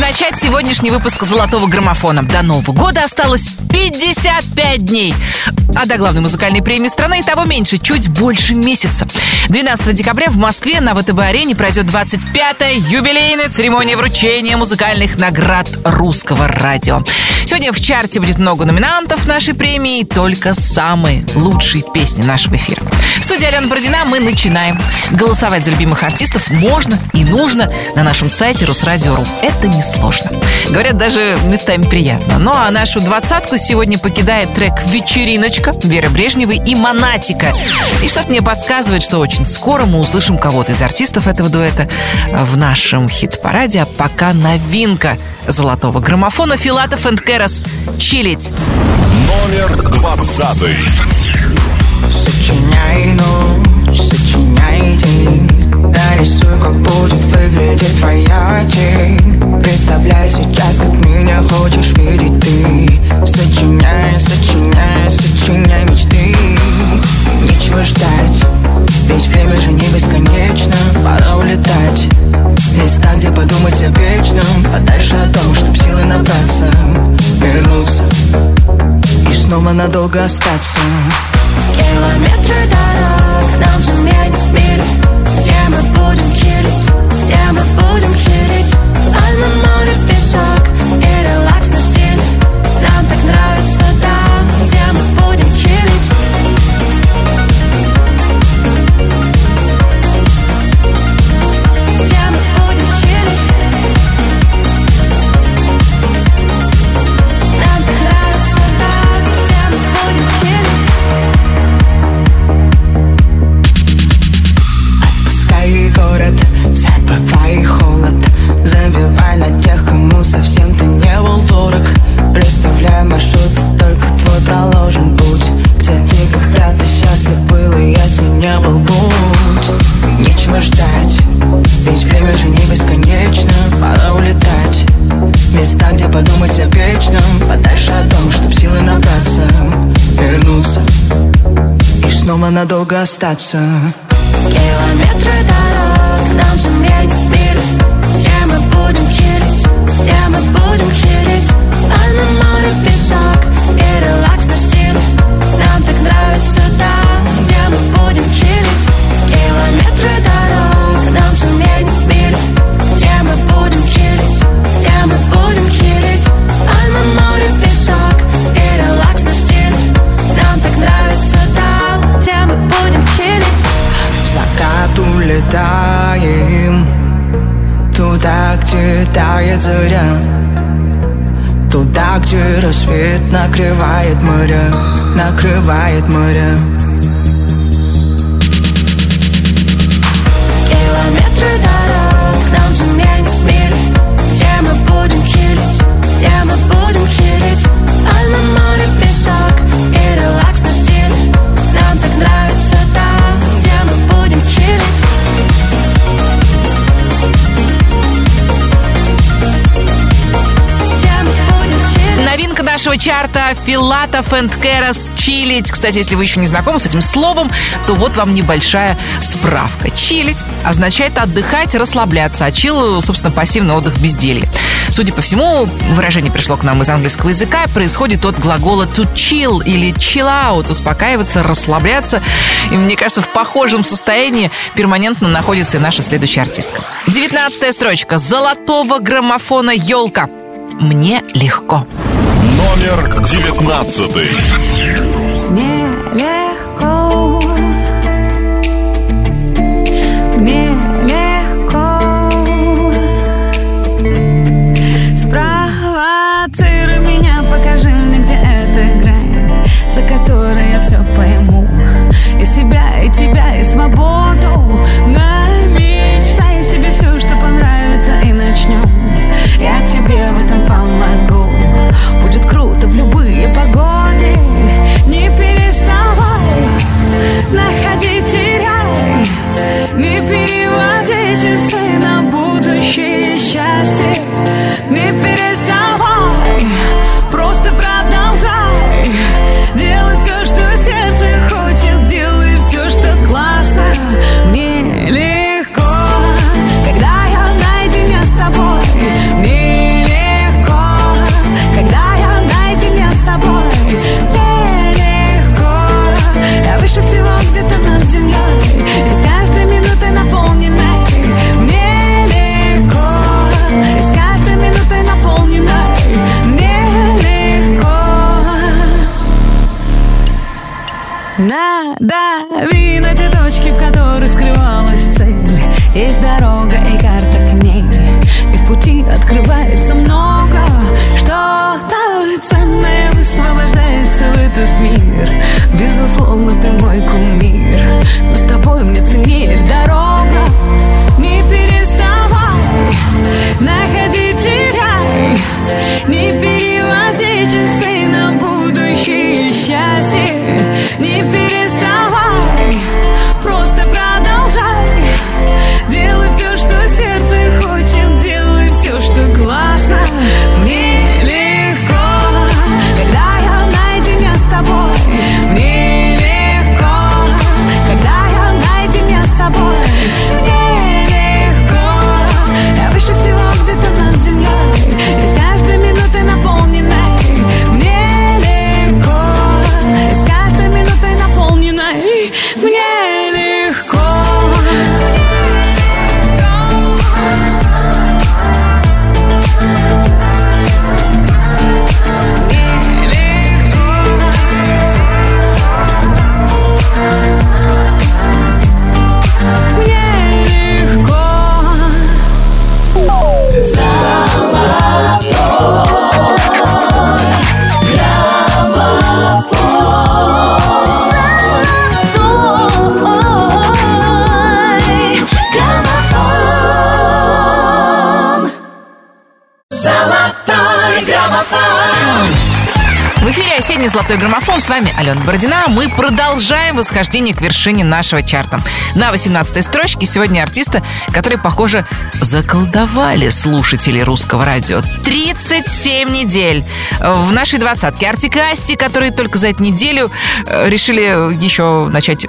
начать сегодняшний выпуск «Золотого граммофона». До Нового года осталось 55 дней. А до главной музыкальной премии страны и того меньше, чуть больше месяца. 12 декабря в Москве на ВТБ-арене пройдет 25-я юбилейная церемония вручения музыкальных наград русского радио. Сегодня в чарте будет много номинантов нашей премии, только самые лучшие песни нашего эфира. В студии Алена Бородина мы начинаем. Голосовать за любимых артистов можно и нужно на нашем сайте Русрадио.ру. Это несложно. Говорят, даже местами приятно. Ну а нашу двадцатку сегодня покидает трек «Вечериночка» Веры Брежневой и «Монатика». И что-то мне подсказывает, что очень скоро мы услышим кого-то из артистов этого дуэта в нашем хит-параде. А пока новинка золотого граммофона Филатов энд Керас «Чилить». Номер двадцатый. Сочиняй ночь, сочиняй день Нарисуй, как будет выглядеть твоя тень Представляй сейчас, как меня хочешь видеть ты. Сочиняй, сочиняй, сочиняй мечты. Нечего ждать, ведь время же не бесконечно. Пора улетать Места, где подумать о вечном. Подальше от дома, чтоб силы набраться Вернуться И снова надолго остаться. Километры дорог нам заменят мир. Где мы будем чилить, где мы будем чилить Подумать о вечном. Подальше от дома, чтоб силы набраться Вернуться. И снова надолго остаться. Километры дорог нам заменят мир Где мы будем чилить, где мы будем чилить? Альма море, песок и релакс на стиле. Нам так нравится там, где мы будем чилить. Километры дорог нам заменят мир Где мы будем чилить, где мы будем чилить улетаем. Туда, где тает заря. Туда, где рассвет накрывает моря Накрывает моря нашего чарта Филатов энд Керас «Чилить». Кстати, если вы еще не знакомы с этим словом, то вот вам небольшая справка. «Чилить» означает отдыхать, расслабляться, а «чил» — собственно, пассивный отдых безделье. Судя по всему, выражение пришло к нам из английского языка, происходит от глагола to chill или chill out, успокаиваться, расслабляться. И мне кажется, в похожем состоянии перманентно находится и наша следующая артистка. Девятнадцатая строчка золотого граммофона «Елка». Мне легко. Номер девятнадцатый. Золотой граммофон. С вами Алена Бородина. Мы продолжаем восхождение к вершине нашего чарта. На 18 строчке сегодня артисты, которые, похоже, заколдовали слушателей русского радио. 37 недель в нашей двадцатке. Артик и Асти, которые только за эту неделю э, решили еще начать э,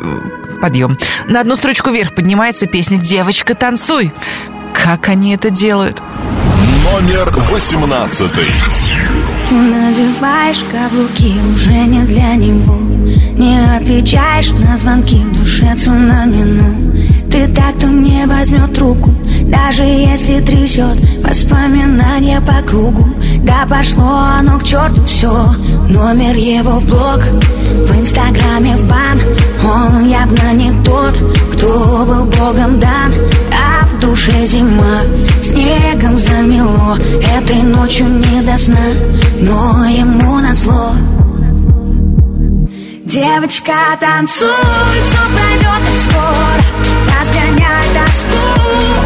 подъем. На одну строчку вверх поднимается песня «Девочка, танцуй». Как они это делают? Номер восемнадцатый. Ты надеваешь каблуки уже не для него. Не отвечаешь на звонки в душе цунами ну. Ты так, кто не возьмет трубку Даже если трясет воспоминания по кругу. Да пошло оно к черту все Номер его в блог В инстаграме в бан. Он явно не тот, кто был богом дан. А душе зима. Снегом замело Этой ночью не до сна. Но ему назло. Девочка, танцуй, все пройдет скоро. Разгоняй тоску,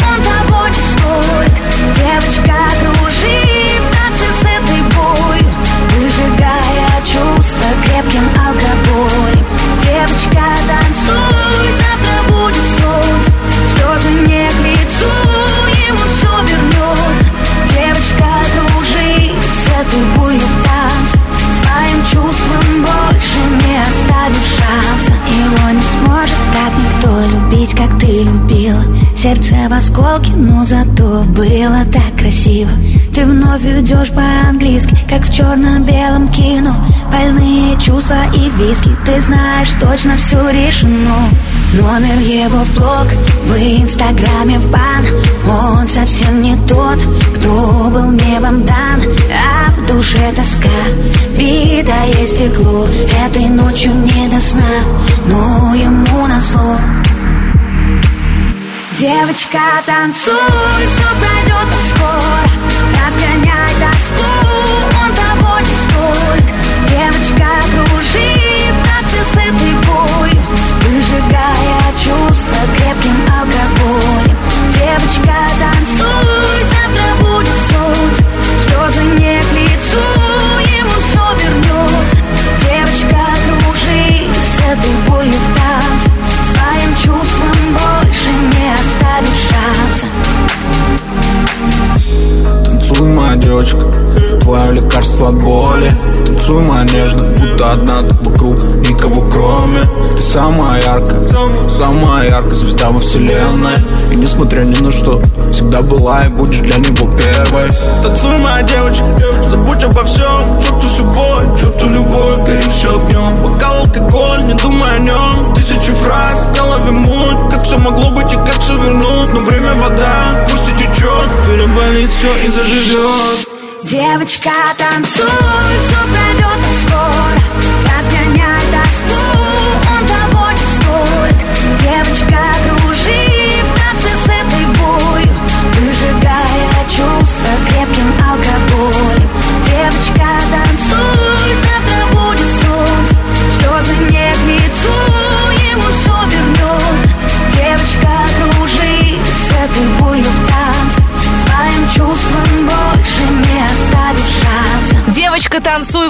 он того не стоит. Девочка, кружи в танце с этой болью Выжигая чувства крепким алкоголем. Девочка, танцуй, любить, как ты любила Сердце в осколке, но зато было так красиво. Ты вновь идешь по-английски, как в черно-белом кино. Больные чувства и виски, ты знаешь точно все решено. Номер его в блог, в инстаграме в бан. Он совсем не тот, кто был небом дан. А в душе тоска, битое стекло. Этой ночью не до сна, но ему назло Девочка, танцуй, все пройдет скоро Разгоняй тоску, он того не стоит Девочка, кружи в танце с этой болью Выжигая чувства крепким алкоголем. Девочка, танцуй, завтра будет солнце. Слезы не от боли. Танцуй, моя нежная, будто одна ты вокруг, никого кроме. Ты самая яркая, самая яркая звезда во вселенной. И несмотря ни на что, всегда была и будешь для него первой. Танцуй, моя девочка, забудь обо всем. Черту всю боль, черту любовь, гори все огнем Бокал алкоголь, не думай о нем Тысячи фраз, в голове муть. Как все могло быть и как все вернуть? Но время вода, пусть и течет Переболит все и заживет Девочка, танцуй, все пройдет так скоро Разгоняй тоску, он того не стоит Девочка, дружи в танце с этой болью Выжигая чувства крепким алкоголем. Девочка, танцуй, завтра будет солнце Слезы не к лицу, ему все вернется Девочка, дружи с этой болью в танце Своим чувством боль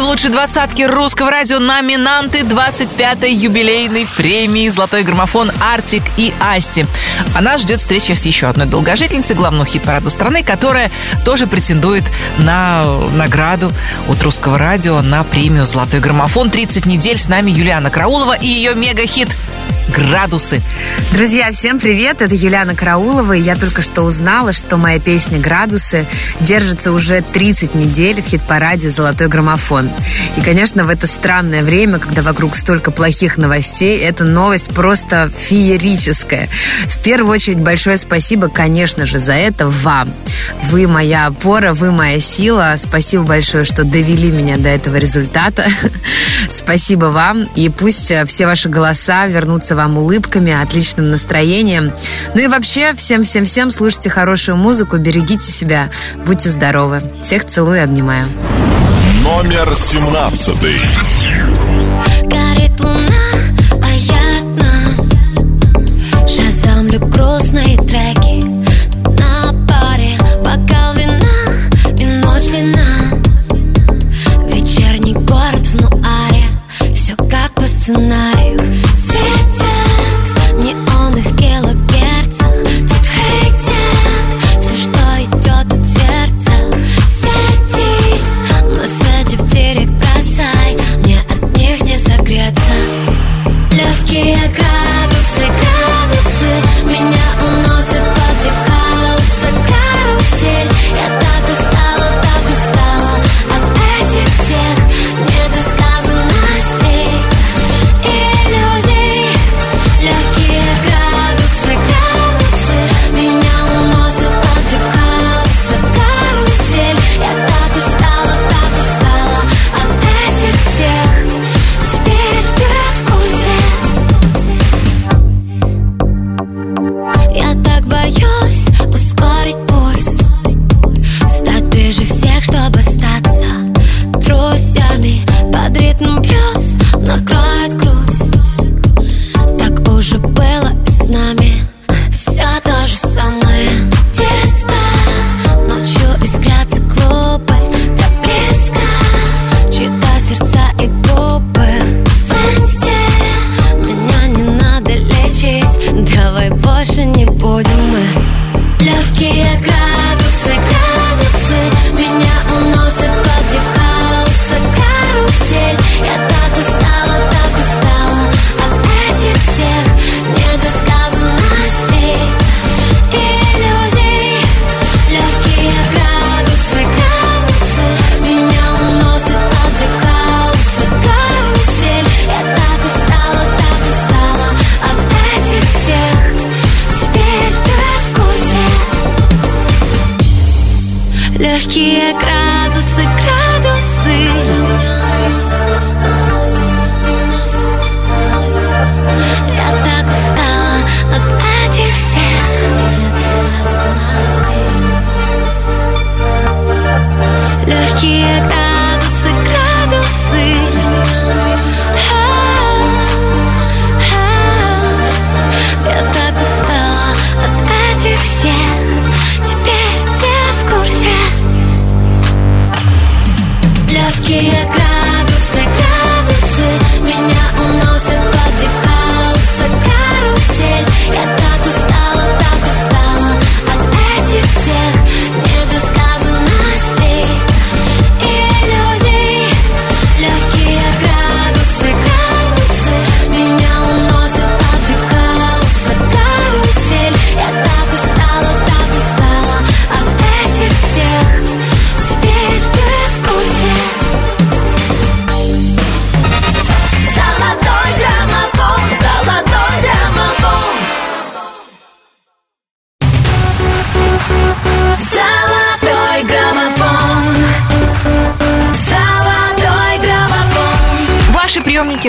лучшей двадцатке русского радио номинанты 25-й юбилейной премии «Золотой граммофон» Артик и Асти. А нас ждет встреча с еще одной долгожительницей главного хит-парада страны, которая тоже претендует на награду от русского радио на премию «Золотой граммофон». 30 недель с нами Юлиана Краулова и ее мега-хит градусы. Друзья, всем привет! Это Юлиана Караулова, и я только что узнала, что моя песня «Градусы» держится уже 30 недель в хит-параде «Золотой граммофон». И, конечно, в это странное время, когда вокруг столько плохих новостей, эта новость просто феерическая. В первую очередь большое спасибо, конечно же, за это вам. Вы моя опора, вы моя сила. Спасибо большое, что довели меня до этого результата. Спасибо вам. И пусть все ваши голоса вернутся вам улыбками, отличным настроением. Ну и вообще, всем-всем-всем слушайте хорошую музыку, берегите себя, будьте здоровы. Всех целую и обнимаю. Номер семнадцатый. Горит луна, а я одна Шазамлю грустные треки На паре бокал вина и ночь длина Вечерний город в нуаре Все как по сценарию Светят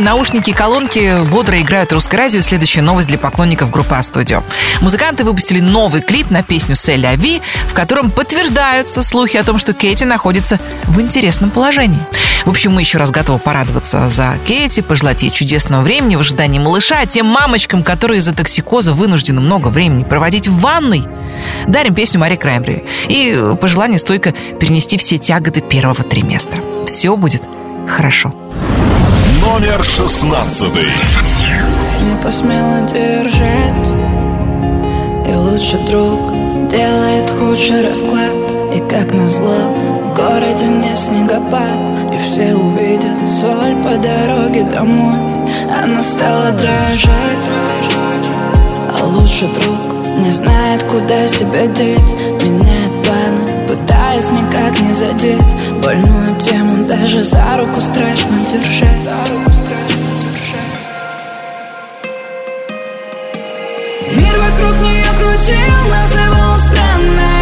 наушники, колонки бодро играют русское радио. Следующая новость для поклонников группы А-студио. Музыканты выпустили новый клип на песню «Селя Ви», в котором подтверждаются слухи о том, что Кэти находится в интересном положении. В общем, мы еще раз готовы порадоваться за Кэти, пожелать ей чудесного времени в ожидании малыша, а тем мамочкам, которые из-за токсикоза вынуждены много времени проводить в ванной, дарим песню Мари Краймбери и пожелание стойко перенести все тяготы первого триместра. Все будет хорошо. Номер шестнадцатый. Не посмела держать. И лучший друг делает худший расклад. И как назло в городе не снегопад. И все увидят соль по дороге домой. Она стала дрожать. А лучший друг не знает, куда себя деть. Меняет планы, пытаясь никак не задеть Больную тему даже за руку страшно держать. За руку страшно держать. Мир вокруг нее крутил, называл странной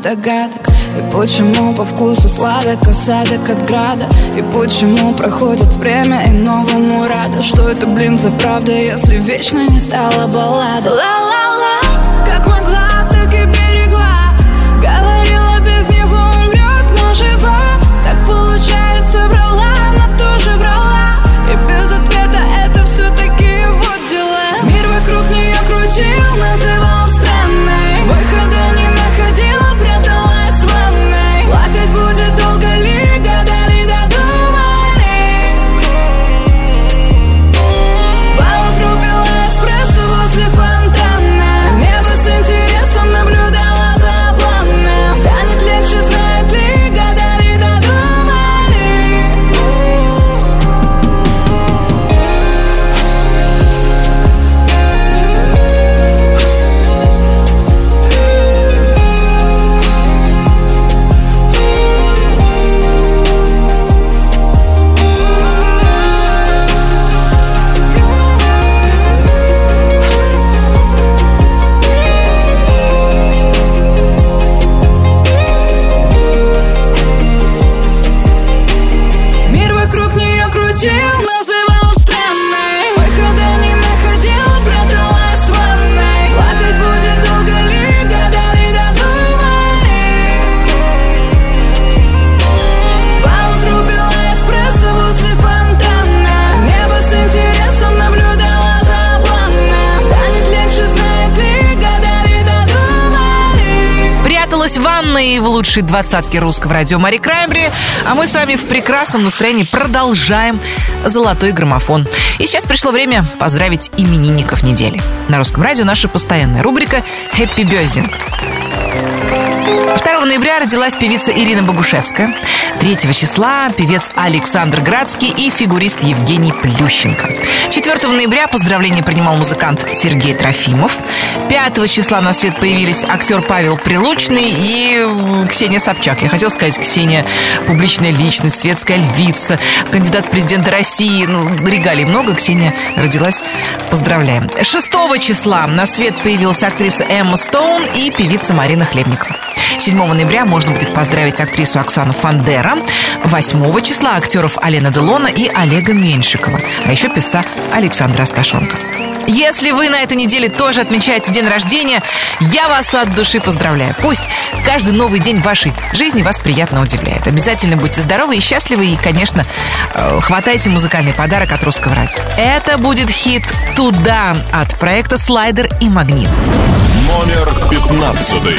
догадок. И почему по вкусу сладок осадок от града? И почему проходит время и новому рада? Что это, блин, за правда, если вечно не стала баллада Пряталась в лучшей двадцатке русского радио Мари Краймбри, а мы с вами в прекрасном настроении продолжаем «Золотой граммофон». И сейчас пришло время поздравить именинников недели. На русском радио наша постоянная рубрика «Хэппи Бёздинг». 2 ноября родилась певица Ирина Богушевская. 3 числа певец Александр Градский и фигурист Евгений Плющенко. 4 ноября поздравления принимал музыкант Сергей Трофимов. 5 числа на свет появились актер Павел Прилучный и Ксения Собчак. Я хотела сказать, Ксения публичная личность, светская львица, кандидат в президенты России. Ну, регалий много. Ксения родилась. Поздравляем. 6 числа на свет появилась актриса Эмма Стоун и певица Марина Хлебникова. 7 ноября можно будет поздравить актрису Оксану Фандера. 8 числа актеров Алена Делона и Олега Меньшикова. А еще певца Александра Асташенко. Если вы на этой неделе тоже отмечаете день рождения, я вас от души поздравляю. Пусть каждый новый день вашей жизни вас приятно удивляет. Обязательно будьте здоровы и счастливы, и, конечно, э, хватайте музыкальный подарок от русского радио. Это будет хит «Туда» от проекта «Слайдер и Магнит». Номер пятнадцатый.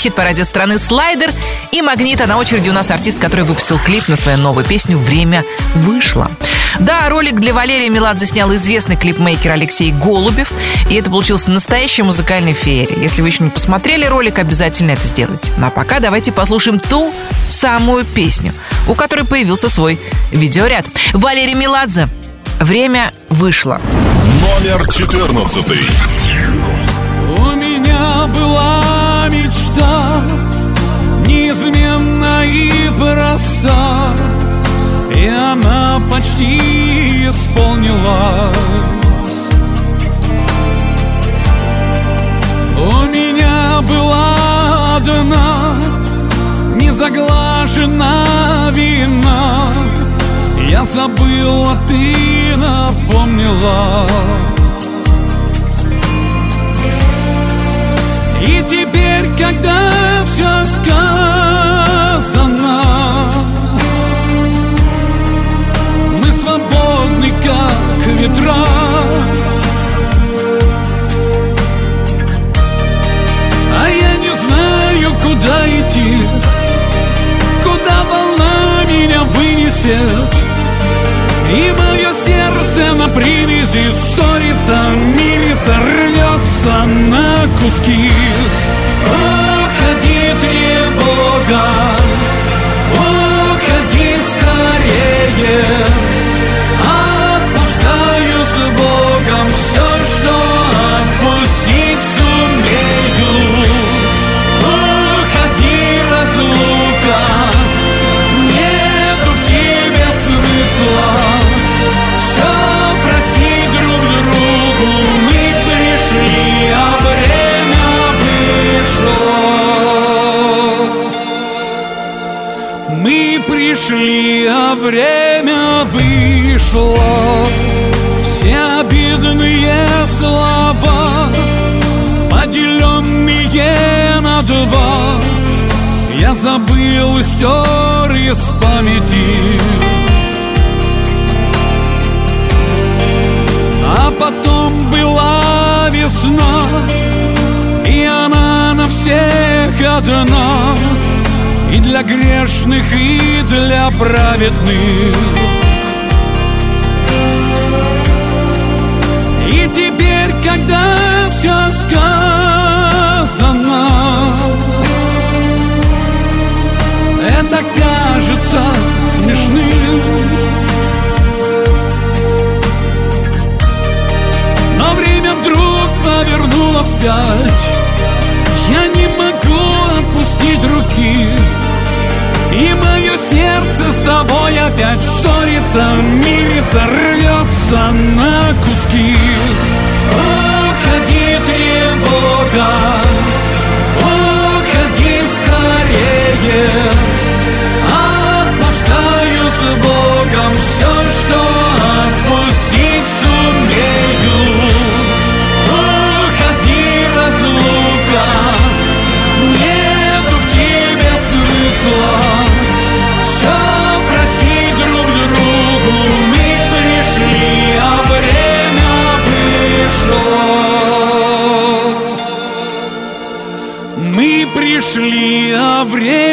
Хит-параде страны «Слайдер» и «Магнит», а на очереди у нас артист, который выпустил клип на свою новую песню «Время вышло». Да, ролик для Валерия Меладзе снял известный клипмейкер Алексей Голубев, и это получился настоящий музыкальный феерия. Если вы еще не посмотрели ролик, обязательно это сделайте. Ну а пока давайте послушаем ту самую песню, у которой появился свой видеоряд. Валерий Меладзе «Время вышло». Номер 14. У меня была мечта Неизменна и проста. И она почти исполнилась. У меня была одна Незаглажена вина. Я забыл, а ты напомнила И теперь, когда все сказано Мы свободны, как ветра. А я не знаю, куда идти Куда волна меня вынесет. И мое сердце на привязи ссорится, мирится, рвется на куски. Уходи, тревога, Пришли, а время вышло. Все обидные слова Поделенные на два. Я забыл и стер из памяти. А потом была весна И она на всех одна И для грешных, и для праведных. И теперь, когда все сказано Это кажется смешным. Но время вдруг повернуло вспять. Я не могу отпустить руки И мое сердце с тобой опять ссорится Мирится, рвется на куски. Уходи, тревога пришли, а время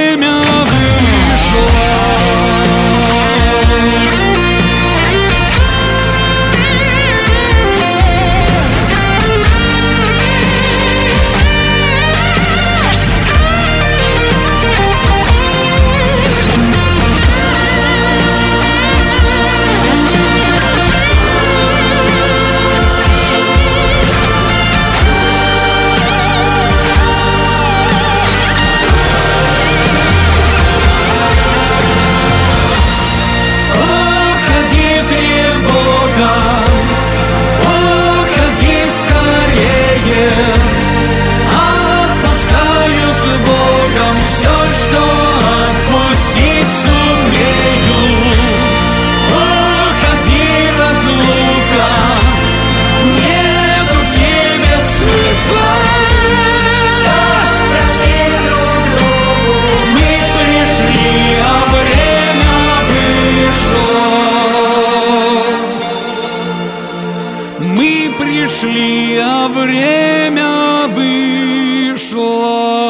время вышло.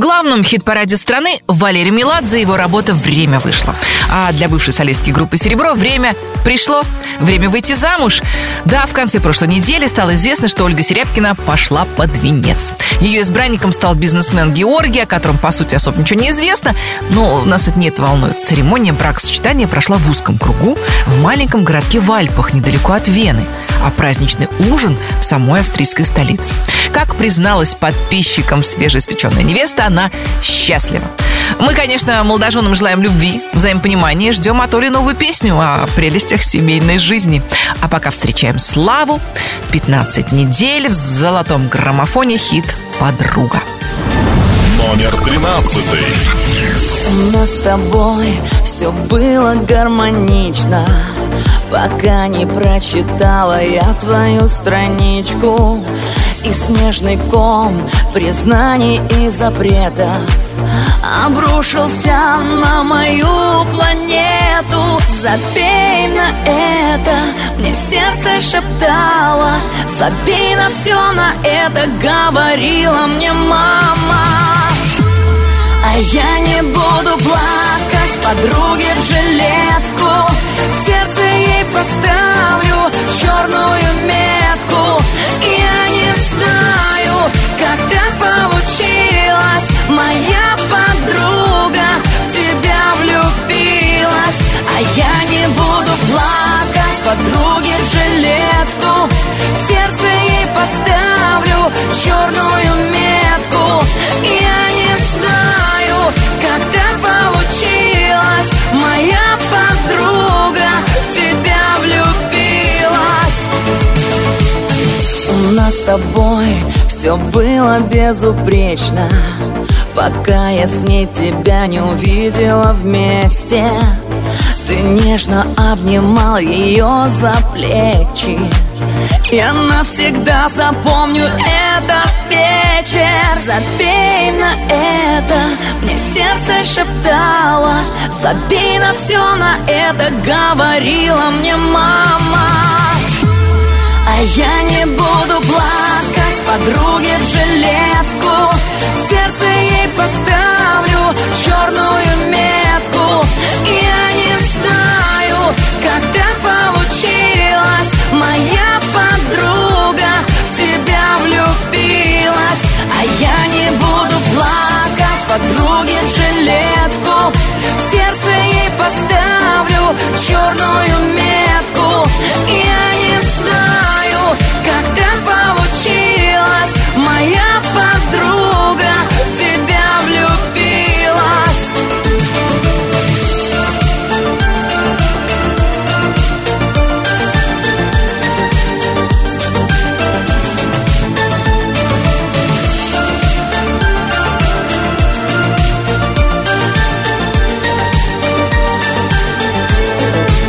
Главном хит-параде страны Валерий Меладзе его работа «Время» вышла. А для бывшей солистки группы «Серебро» время пришло. Время выйти замуж. Да, в конце прошлой недели стало известно, что Ольга Серябкина пошла под венец. Ее избранником стал бизнесмен Георгий, о котором, по сути, особо ничего не известно, но нас это нет волнует. Церемония бракосочетания прошла в узком кругу в маленьком городке в Альпах, недалеко от Вены а праздничный ужин в самой австрийской столице. Как призналась подписчикам свежеиспеченная невеста, она счастлива. Мы, конечно, молодоженам желаем любви, взаимопонимания, ждем от Оли новую песню о прелестях семейной жизни. А пока встречаем Славу. 15 недель в золотом граммофоне хит «Подруга». Номер тринадцатый. У нас с тобой все было гармонично Пока не прочитала я твою страничку И снежный ком признаний и запретов Обрушился на мою планету. Забей на это, мне сердце шептало. Забей на все на это, говорила мне мама. А я не буду плакать подруге в жилетку. Сердце ей поставлю черную метку я не знаю, как так получилось. Моя подруга в тебя влюбилась. А я не буду плакать подруге жилетку. В сердце ей поставлю черную метку. Я нас с тобой. Все было безупречно Пока я с ней тебя не увидела вместе. Ты нежно обнимал ее за плечи Я навсегда запомню этот вечер. Забей на это, мне сердце шептало Забей на все на это, говорила мне мама я не буду плакать подруге в жилетку. В сердце ей поставлю черную метку. Я не знаю, так получилось. Моя подруга в тебя влюбилась. А я не буду плакать подруге в жилетку. В сердце ей поставлю черную метку. И Моя подруга в тебя влюбилась.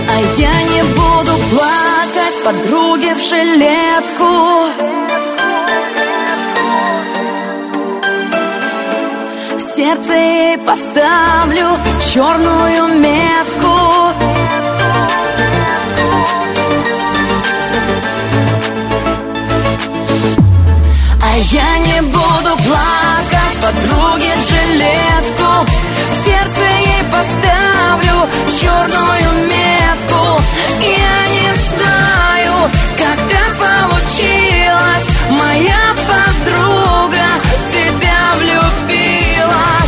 А я не буду плакать подруге в жилетку сердце ей поставлю черную метку. А я не буду плакать подруге жилетку. В сердце ей поставлю черную метку. Я не знаю, как так получилось. Моя подруга тебя влюбилась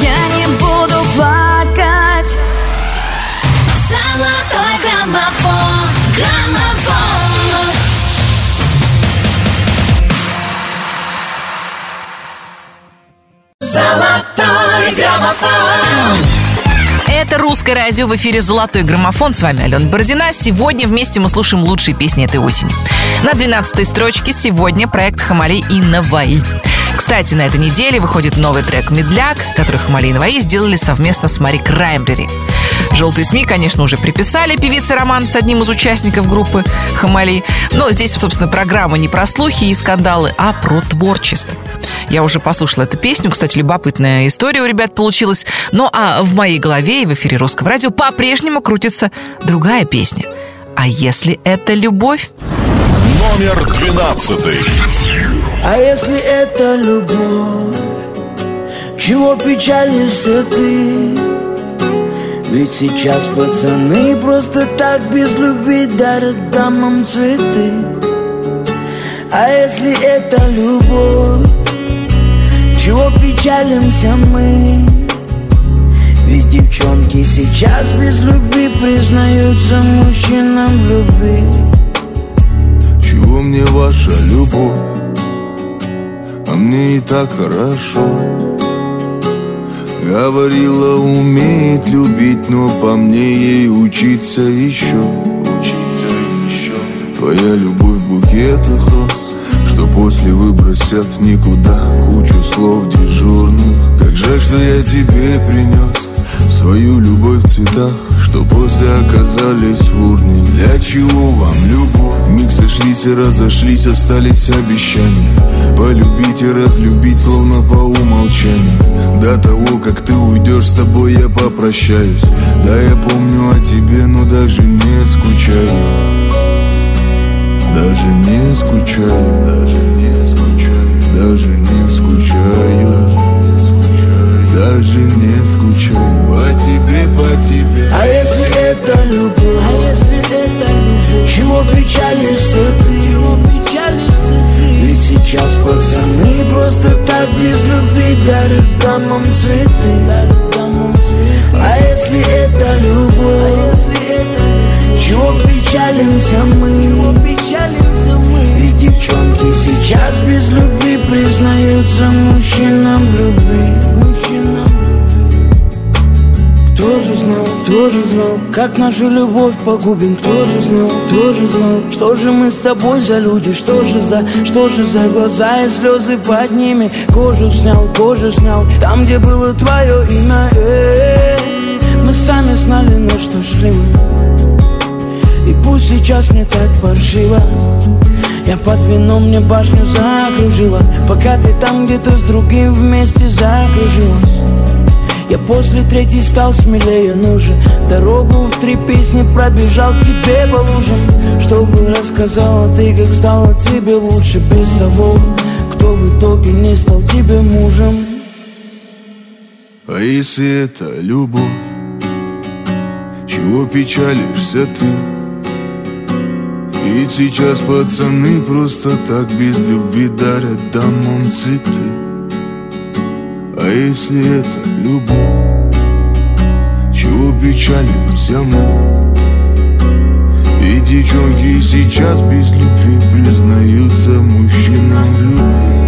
я не буду плакать Золотой граммофон, граммофон Золотой граммофон Это русское радио в эфире «Золотой граммофон». С вами Алена Бородина. Сегодня вместе мы слушаем лучшие песни этой осени. На 12 строчке сегодня проект «Хамали и Наваи». Кстати, на этой неделе выходит новый трек «Медляк», который Хамали и Наваи сделали совместно с Мари Краймбрери. Желтые СМИ, конечно, уже приписали певице роман с одним из участников группы Хамали. Но здесь, собственно, программа не про слухи и скандалы, а про творчество. Я уже послушала эту песню. Кстати, любопытная история у ребят получилась. Ну а в моей голове и в эфире Русского радио по-прежнему крутится другая песня. А если это любовь? Номер двенадцатый. А если это любовь, чего печалишься ты? Ведь сейчас пацаны просто так без любви дарят дамам цветы. А если это любовь, чего печалимся мы? Ведь девчонки сейчас без любви признаются мужчинам в любви. Чего мне ваша любовь? А мне и так хорошо. Говорила, умеет любить, но по мне ей учиться еще. Учиться еще. Твоя любовь в букетах роз Что после выбросят в никуда. Кучу слов дежурных. Как жаль, что я тебе принес Свою любовь в цветах Что после оказались в урне. Для чего вам любовь? Миг сошлись и разошлись Остались обещания. Полюбить и разлюбить Словно по умолчанию. До того, как ты уйдешь С тобой я попрощаюсь. Да, я помню о тебе Но даже не скучаю. Даже не скучаю. Даже не скучаю. Даже не скучаю Даже не скучаю По тебе, по тебе А если это любовь? А если это любовь? Чего печалишься ты? Чего печалишься ты? Ведь сейчас пацаны просто так без любви дарят дамам цветы. Дарят дамам цветы. А если это любовь? А если это любовь? Чего печалимся мы? Чего печалимся мы? Девчонки сейчас без любви признаются мужчинам любви. Мужчинам любви. Кто же знал, кто же знал, как нашу любовь погубим? Кто же знал, кто же знал, что же мы с тобой за люди? Что же за, что же за глаза и слезы под ними? Кожу снял, кожу снял, там, где было твое имя э, Мы сами знали, на что шли мы. И пусть сейчас мне так паршиво я под вином мне башню закружила Пока ты там где-то с другим вместе закружилась. Я после третьей стал смелее, ну же Дорогу в три песни пробежал к тебе по лужам. Чтобы рассказала ты, как стало тебе лучше Без того, кто в итоге не стал тебе мужем. А если это любовь, чего печалишься ты? Ведь сейчас пацаны просто так без любви дарят дамам цветы А если это любовь, чего печалимся мы? Ведь девчонки сейчас без любви признаются мужчинам в любви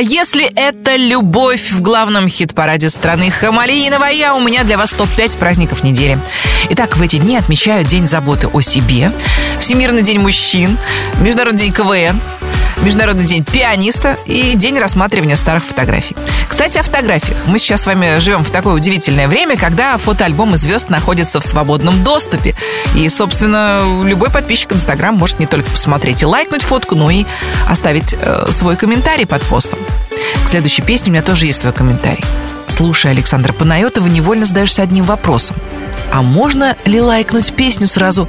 А если это любовь в главном хит-параде страны Хамали и Навая, у меня для вас топ-5 праздников недели. Итак, в эти дни отмечают День заботы о себе, Всемирный день мужчин, Международный день КВН, Международный день пианиста и день рассматривания старых фотографий. Кстати, о фотографиях. Мы сейчас с вами живем в такое удивительное время, когда фотоальбомы звезд находятся в свободном доступе. И, собственно, любой подписчик Инстаграм может не только посмотреть и лайкнуть фотку, но и оставить э, свой комментарий под постом. К следующей песне у меня тоже есть свой комментарий. Слушая Александра Панайотова, невольно задаешься одним вопросом. А можно ли лайкнуть песню сразу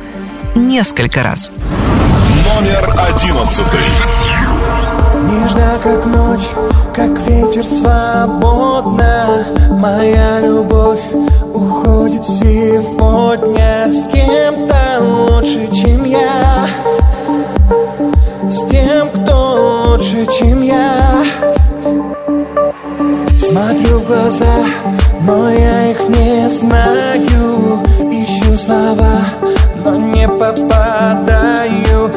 несколько раз? Номер одиннадцатый. Нежно, как ночь, как ветер свободно. Моя любовь уходит сегодня С кем-то лучше, чем я. С тем, кто лучше, чем я. Смотрю в глаза, но я их не знаю. Ищу слова, но не попадаю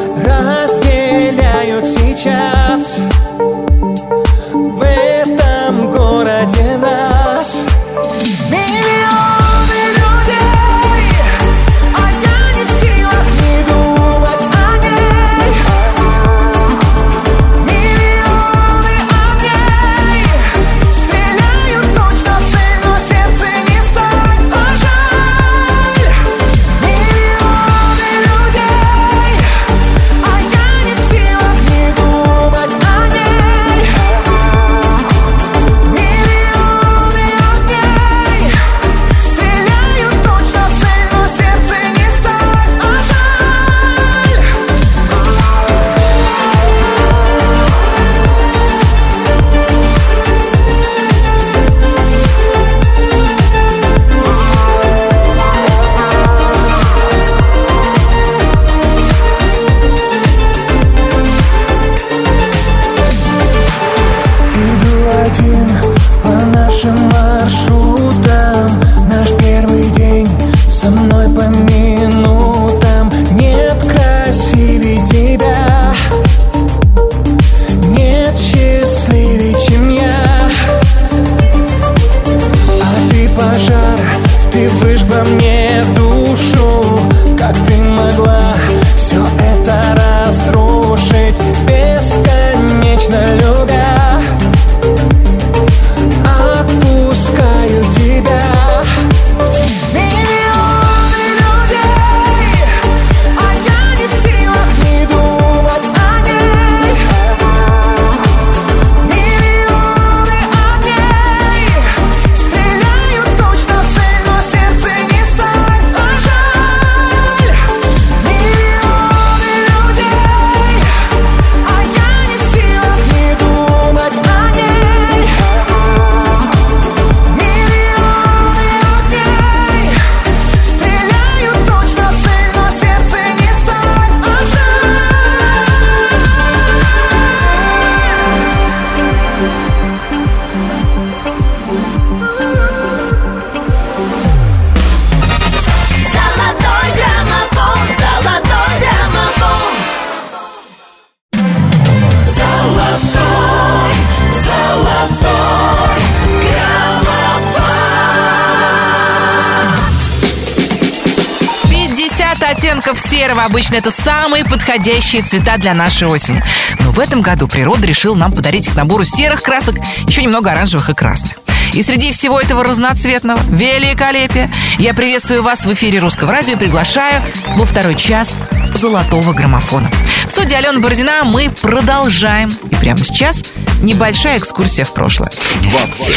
серого. Обычно это самые подходящие цвета для нашей осени. Но в этом году природа решила нам подарить к набору серых красок еще немного оранжевых и красных. И среди всего этого разноцветного великолепия я приветствую вас в эфире Русского радио и приглашаю во второй час золотого граммофона. В студии Алена Бородина мы продолжаем. И прямо сейчас небольшая экскурсия в прошлое. 20,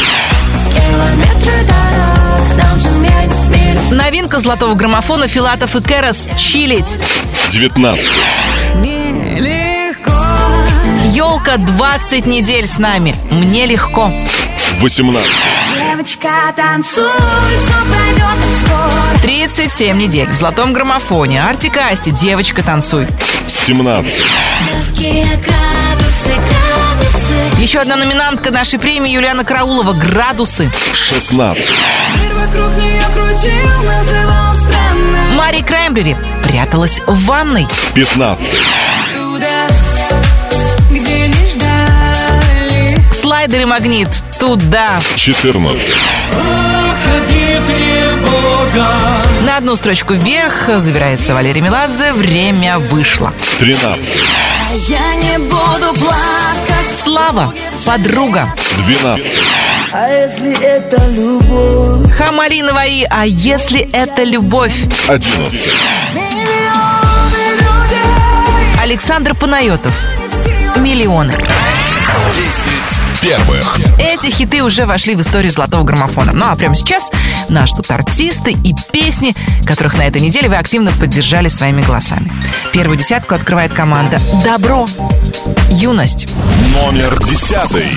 Километры дорог, нам же. Новинка золотого граммофона Филатов и Керас «Чилить». 19, Нелегко. Елка 20 недель с нами. Мне легко. 18, Девочка, танцуй, все пройдет скоро 37 недель в золотом граммофоне. Артик и Асти, девочка, танцуй. 17, Легкие градусы, градусы. Еще одна номинантка нашей премии Юлиана Караулова «Градусы». 16, Мир вокруг нее крутил, называл странно. Мари Краймбери пряталась в ванной. 15, Туда, где не ждали. Слайдер и магнит туда. 14, Уходи, тревога На одну строчку вверх забирается Валерий Меладзе. Время вышло. 13, А я не буду. Слава, подруга. 12, А если это любовь? Хамалинова и «А если это любовь?» 11, Александр Панайотов. Миллионы. 10 первых. Эти хиты уже вошли в историю золотого граммофона. Ну а прямо сейчас нас ждут артисты и песни, которых на этой неделе вы активно поддержали своими голосами. Первую десятку открывает команда «Добро». Юность. Номер десятый.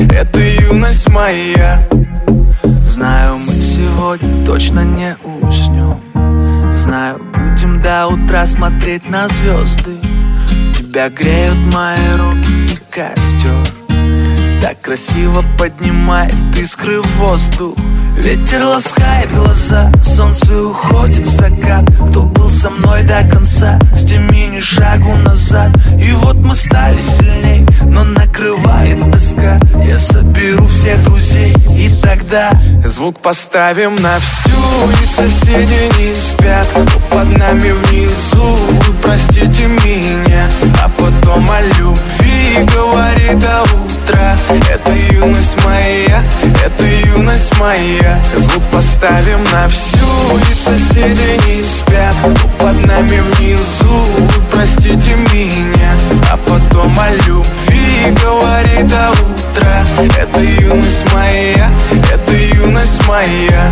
моя. Знаю, мы сегодня точно не уснем. Знаю, будем до утра смотреть на звезды. Тебя греют мои руки и костер. Так красиво поднимает искры в воздух Ветер ласкает глаза, солнце уходит в закат. Кто был со мной до конца, с теми ни шагу назад. И вот мы стали сильней, но накрывает тоска. Я соберу всех друзей, и тогда Звук поставим на всю, и соседи не спят Кто под нами внизу, вы простите меня А потом о любви говори до утра Это юность моя, это юность моя. Звук поставим на всю И соседи не спят. Под нами внизу Вы простите меня. А потом о любви Говори до утра Это юность моя Это юность моя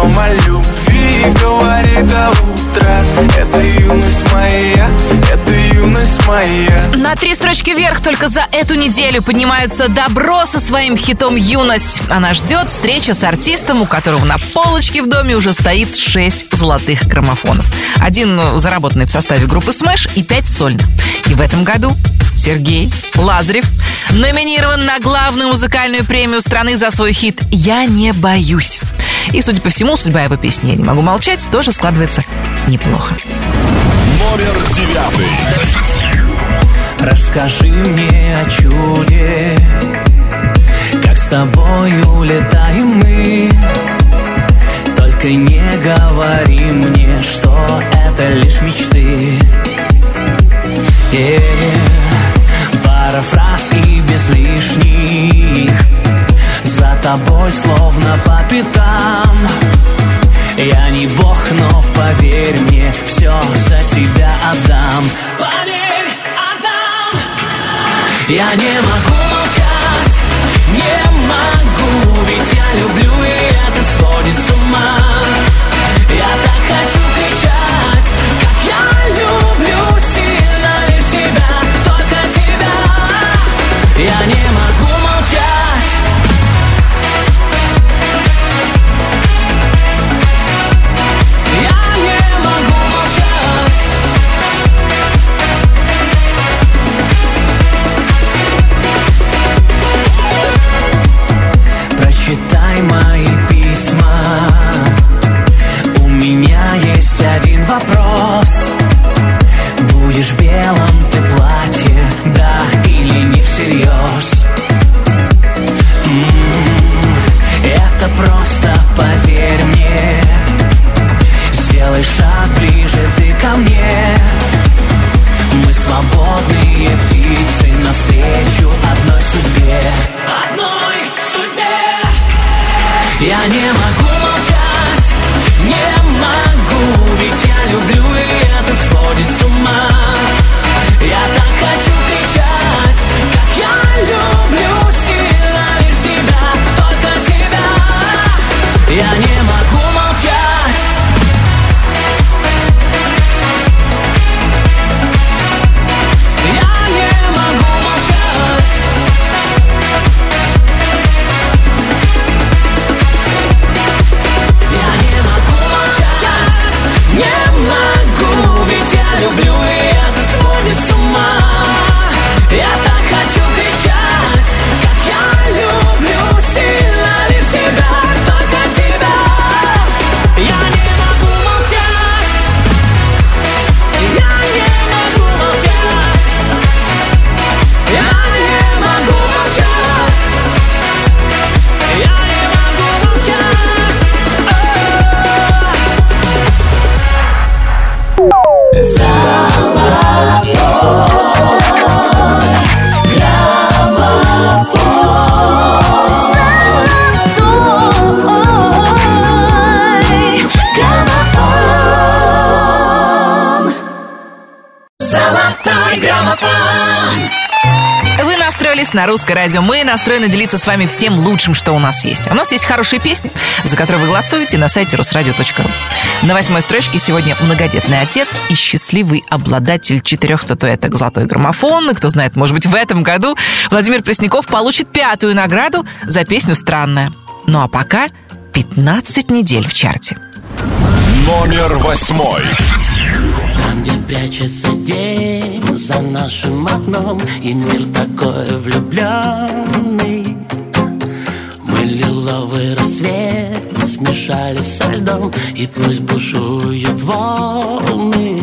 А потом о любви говори до утра Это юность моя, это юность моя На три строчки вверх только за эту неделю поднимаются Добро со своим хитом «Юность». Она ждет встреча с артистом, у которого на полочке в доме уже стоит шесть золотых граммофонов. Один ну, заработанный в составе группы Smash и пять сольных. И в этом году Сергей Лазарев номинирован на главную музыкальную премию страны за свой хит «Я не боюсь». И, судя по всему, судьба его песни «Я не могу молчать» тоже складывается неплохо. Номер девятый. Расскажи мне о чуде. Как с тобою летаем мы? Только не говори мне, что это лишь мечты. Yeah. Пара фраз и без лишних. За тобой словно по пятам. Я не бог, но поверь мне Все за тебя отдам Я не могу молчать Не могу, ведь я люблю И это сводит с ума. Я так хочу кричать Как я люблю настроились на русское радио. Мы настроены делиться с вами всем лучшим, что у нас есть. А у нас есть хорошие песни, за которые вы голосуете на сайте русрадио.ру. На восьмой строчке сегодня многодетный отец и счастливый обладатель четырех статуэток «Золотой граммофон». И кто знает, может быть, в этом году Владимир Пресняков получит пятую награду за песню «Странная». Ну а пока 15 недель в чарте. Номер восьмой. Прячется день за нашим окном И мир такой влюбленный. Мы лиловый рассвет смешались со льдом И пусть бушуют волны.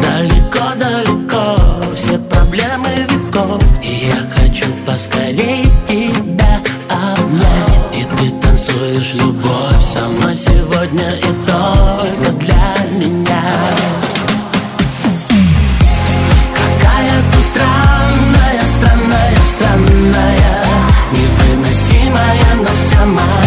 Далеко-далеко все проблемы веков И я хочу поскорей тебя обнять. И ты танцуешь любовь со мной сегодня и только для меня my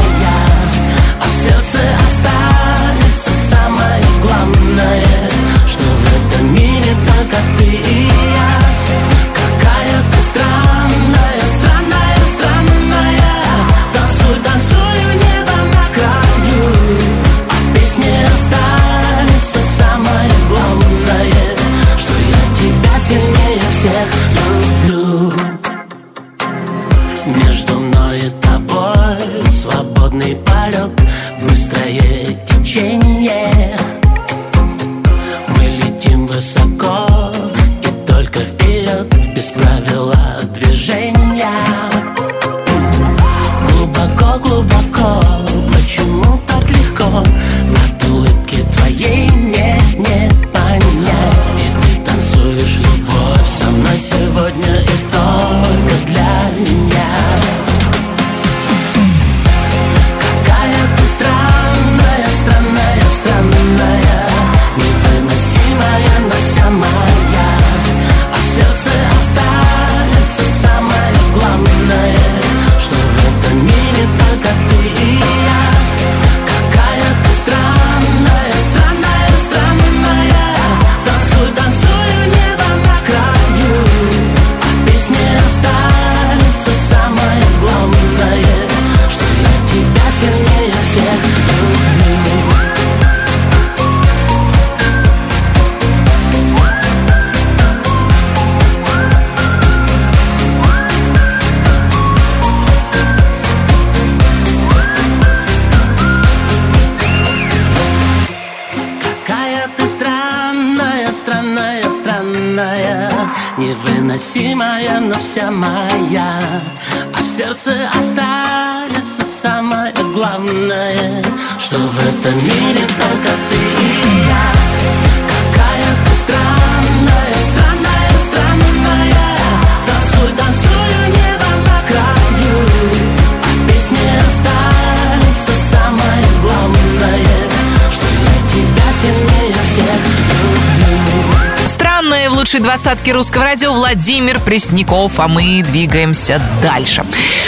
лучшей двадцатке русского радио Владимир Пресняков, а мы двигаемся дальше.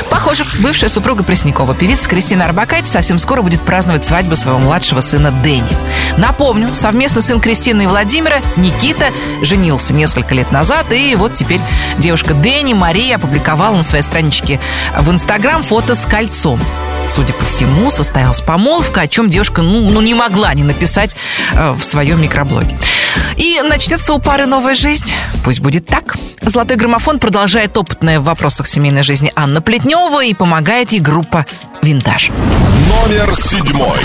Похоже, бывшая супруга Преснякова, певица Кристина Арбакайте, совсем скоро будет праздновать свадьбу своего младшего сына Дэнни. Напомню, совместный сын Кристины и Владимира, Никита, женился несколько лет назад, и вот теперь девушка Дэнни, Мария, опубликовала на своей страничке в Инстаграм фото с кольцом. Судя по всему, состоялась помолвка, о чем девушка ну, ну, не могла не написать э, в своем микроблоге. И начнется у пары новая жизнь. Пусть будет так. Золотой граммофон продолжает опытная в вопросах семейной жизни Анна Плетнева и помогает ей группа «Винтаж». Номер седьмой.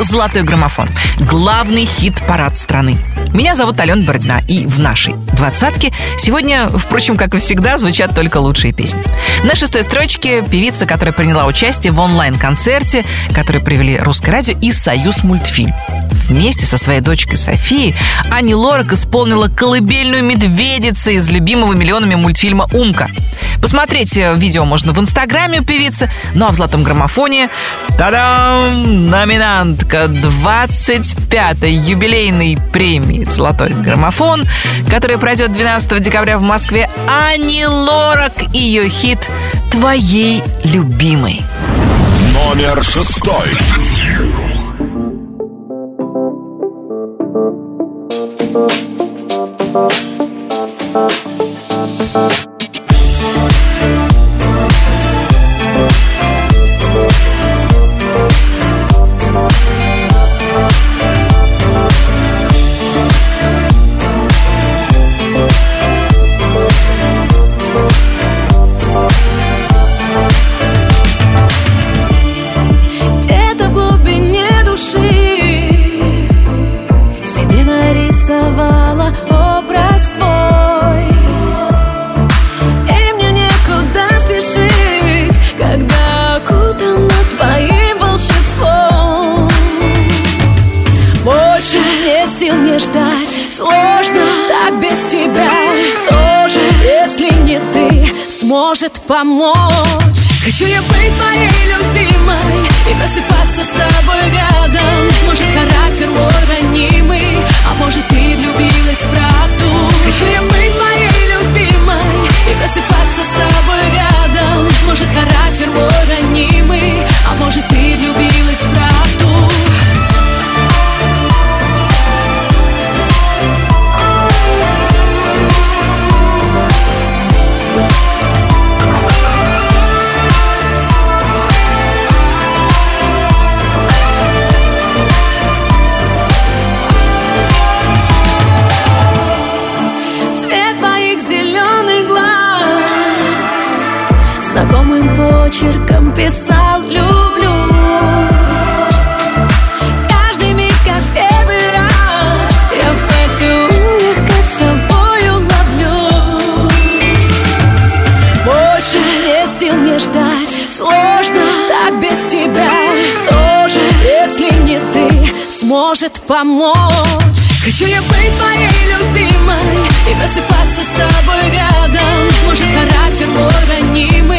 «Золотой граммофон» — главный хит-парад страны. Меня зовут Алена Бородина, и в нашей двадцатке сегодня, впрочем, как и всегда, звучат только лучшие песни. На шестой строчке певица, которая приняла участие в онлайн-концерте, который провели Русское радио и Союз мультфильм. Вместе со своей дочкой Софией Ани Лорак исполнила колыбельную медведицы из любимого миллионами мультфильма «Умка». Посмотреть э, видео можно в инстаграме у певицы, ну а в «Золотом граммофоне» Та-дам! Номинантка 25-й юбилейной премии «Золотой граммофон», которая пройдет 12 декабря в Москве, Ани Лорак и ее хит «Твоей любимой». Номер шестой. Может помочь. Хочу я быть твоей любимой И просыпаться с тобой нам писал «люблю» Каждый миг как первый раз Я в поцелуях, как с тобою ловлю. Больше нет сил не ждать Сложно так без тебя. Тоже, если не ты, сможет помочь. Хочу я быть твоей любимой И просыпаться с тобой рядом. Может характер мой ранимый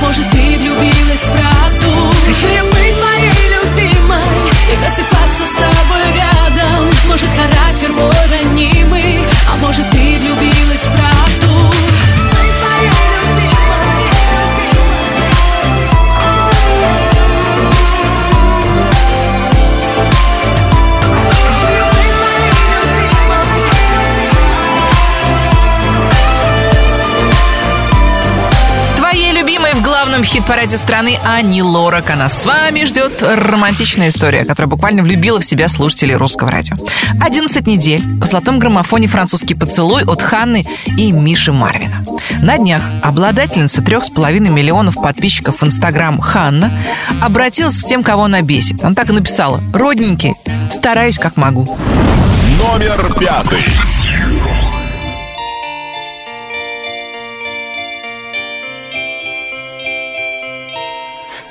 может ты влюбилась в правду? Хочу быть твоей любимой И просыпаться с тобой рядом. Может характер мой ранимый? А может ты влюбилась в правду хит-параде страны Ани Лорак. Она с вами ждет романтичная история, которая буквально влюбила в себя слушателей русского радио. 11 недель в золотом граммофоне французский поцелуй от Ханны и Миши Марвина. На днях обладательница трех с половиной миллионов подписчиков в Инстаграм Ханна обратилась к тем, кого она бесит. Она так и написала. Родненькие, стараюсь как могу. Номер пятый.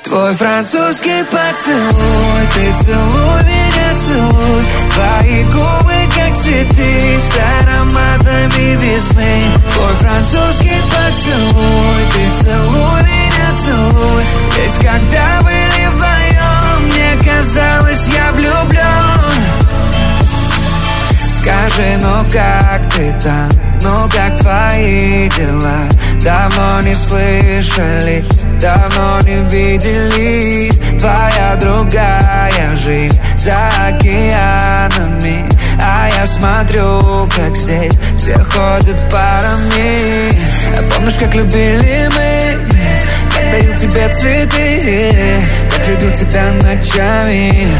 Твой французский поцелуй Ты целуй меня, целуй. Твои губы как цветы С ароматами весны. Твой французский поцелуй Ты целуй меня, целуй. Ведь когда были вдвоем Мне казалось, я влюблен Скажи, ну как ты там? Ну как твои дела? Давно не слышались, давно не виделись Твоя другая жизнь за океанами А я смотрю, как здесь все ходят парами А помнишь, как любили мы? Как дарил тебе цветы Как любил тебя ночами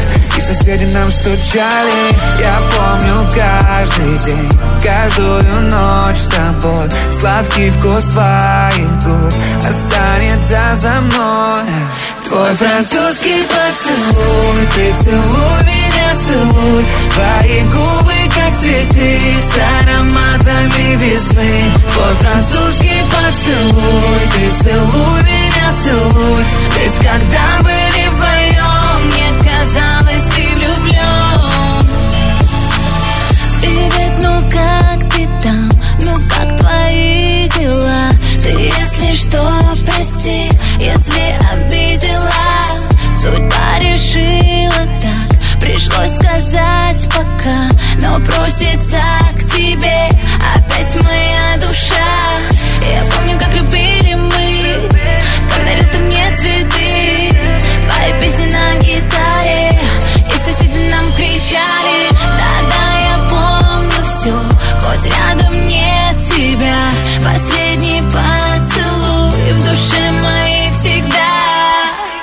Соседи нам стучали. Я помню каждый день Каждую ночь с тобой. Сладкий вкус твоих губ Останется за мной. Твой французский поцелуй Ты целуй меня, целуй. Твои губы как цветы С ароматами весны. Твой французский поцелуй Ты целуй меня, целуй. Ведь когда были вдвоем Мне сказать пока Но просится к тебе опять моя душа. Я помню, как любили мы, как дарил ты мне цветы. Твои песни на гитаре, и соседи нам кричали. Да-да, я помню все, хоть рядом нет тебя. Последний поцелуй в душе моей всегда.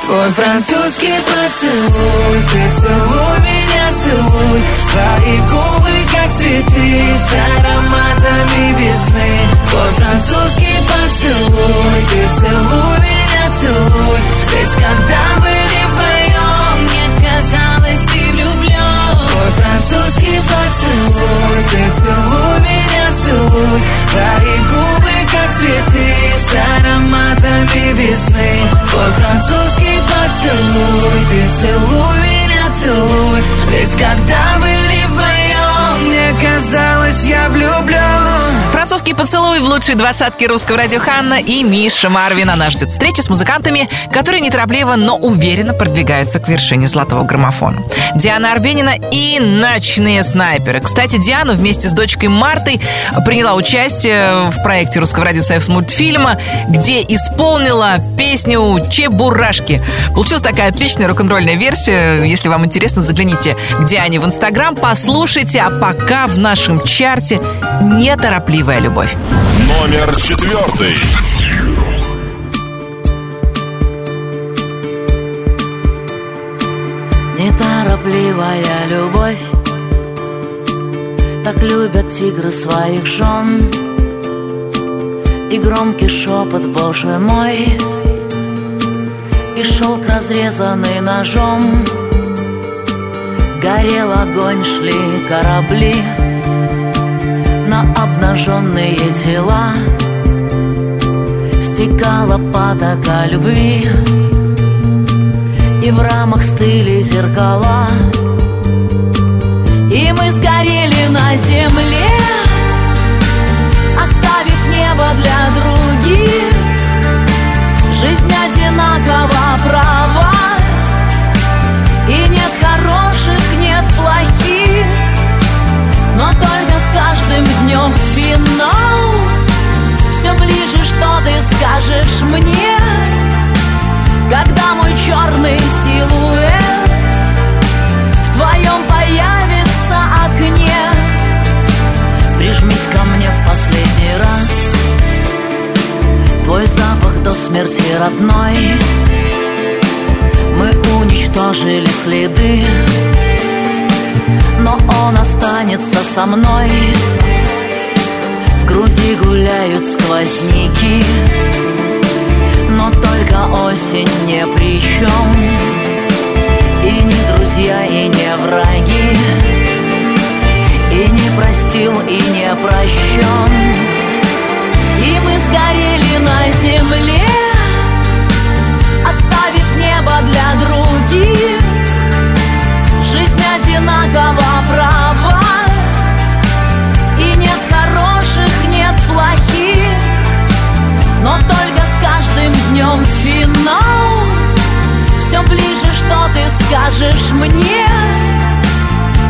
Твой французский поцелуй Ты целуй меня, целуй Твои губы как цветы С ароматами весны. Твой французский поцелуй Ты целуй меня, целуй. Ведь когда были вдвоем Мне казалось, ты влюблен Твой французский поцелуй Ты целуй меня, целуй. Твои губы как цветы С ароматами весны. Твой французский поцелуй Ты целуй меня, целуй Ведь когда были вдвоем Мне казалось, я влюблен Французский поцелуй в лучшей двадцатке русского радио Ханна и Миша Марвин. Она ждет встречи с музыкантами, которые неторопливо, но уверенно продвигаются к вершине золотого граммофона. Диана Арбенина и «Ночные снайперы». Кстати, Диана вместе с дочкой Мартой приняла участие в проекте русского радио «Союз мультфильма», где исполнила песню «Чебурашки». Получилась такая отличная рок-н-ролльная версия. Если вам интересно, загляните к Диане в Инстаграм, послушайте. А пока в нашем чарте неторопливая любовь. Номер четвертый. Неторопливая любовь. Так любят тигры своих жен. И громкий шепот, боже мой. И шелк разрезанный ножом. Горел огонь, шли корабли На обнаженные тела. Стекала потока любви. И в рамах стыли зеркала. И мы сгорели на земле Оставив небо для других. Жизнь одинакова каждым днем финал Все ближе, что ты скажешь мне Когда мой черный силуэт В твоем появится окне. Прижмись ко мне в последний раз. Твой запах до смерти родной. Мы уничтожили следы Но он останется со мной. В груди гуляют сквозняки Но только осень не при чем И не друзья, и не враги И не простил, и не прощен И мы сгорели на земле Жизнь одинакова права. И нет хороших, нет плохих. Но только с каждым днем финал. Все ближе, что ты скажешь мне.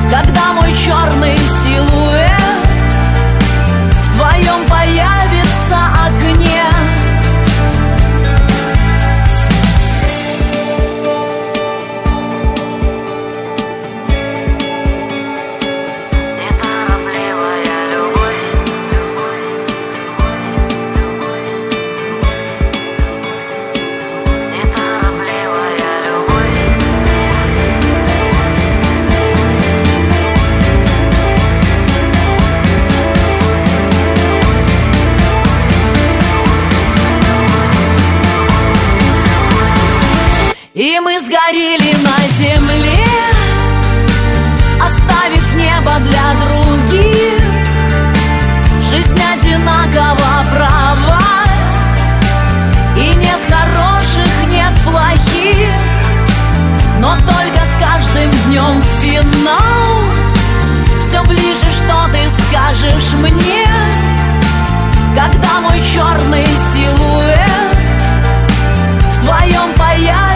Когда мой черный силуэт В твоем Мы сгорели на земле Оставив небо для других. Жизнь одинакова права И нет хороших, нет плохих. Но только с каждым днем финал. Все ближе, что ты скажешь мне Когда мой черный силуэт В твоем появится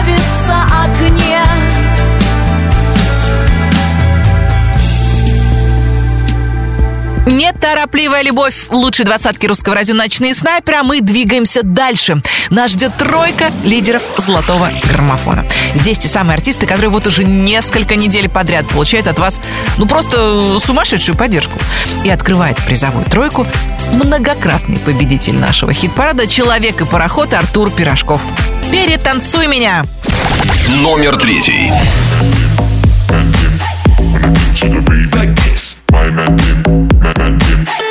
Неторопливая любовь. Лучшей двадцатки русского радио «Ночные снайперы». А мы двигаемся дальше. Нас ждет тройка лидеров золотого граммофона. Здесь те самые артисты, которые вот уже несколько недель подряд получают от вас, ну, просто сумасшедшую поддержку. И открывает призовую тройку многократный победитель нашего хит-парада «Человек и пароход» Артур Пирожков. «Перетанцуй меня». Номер третий. В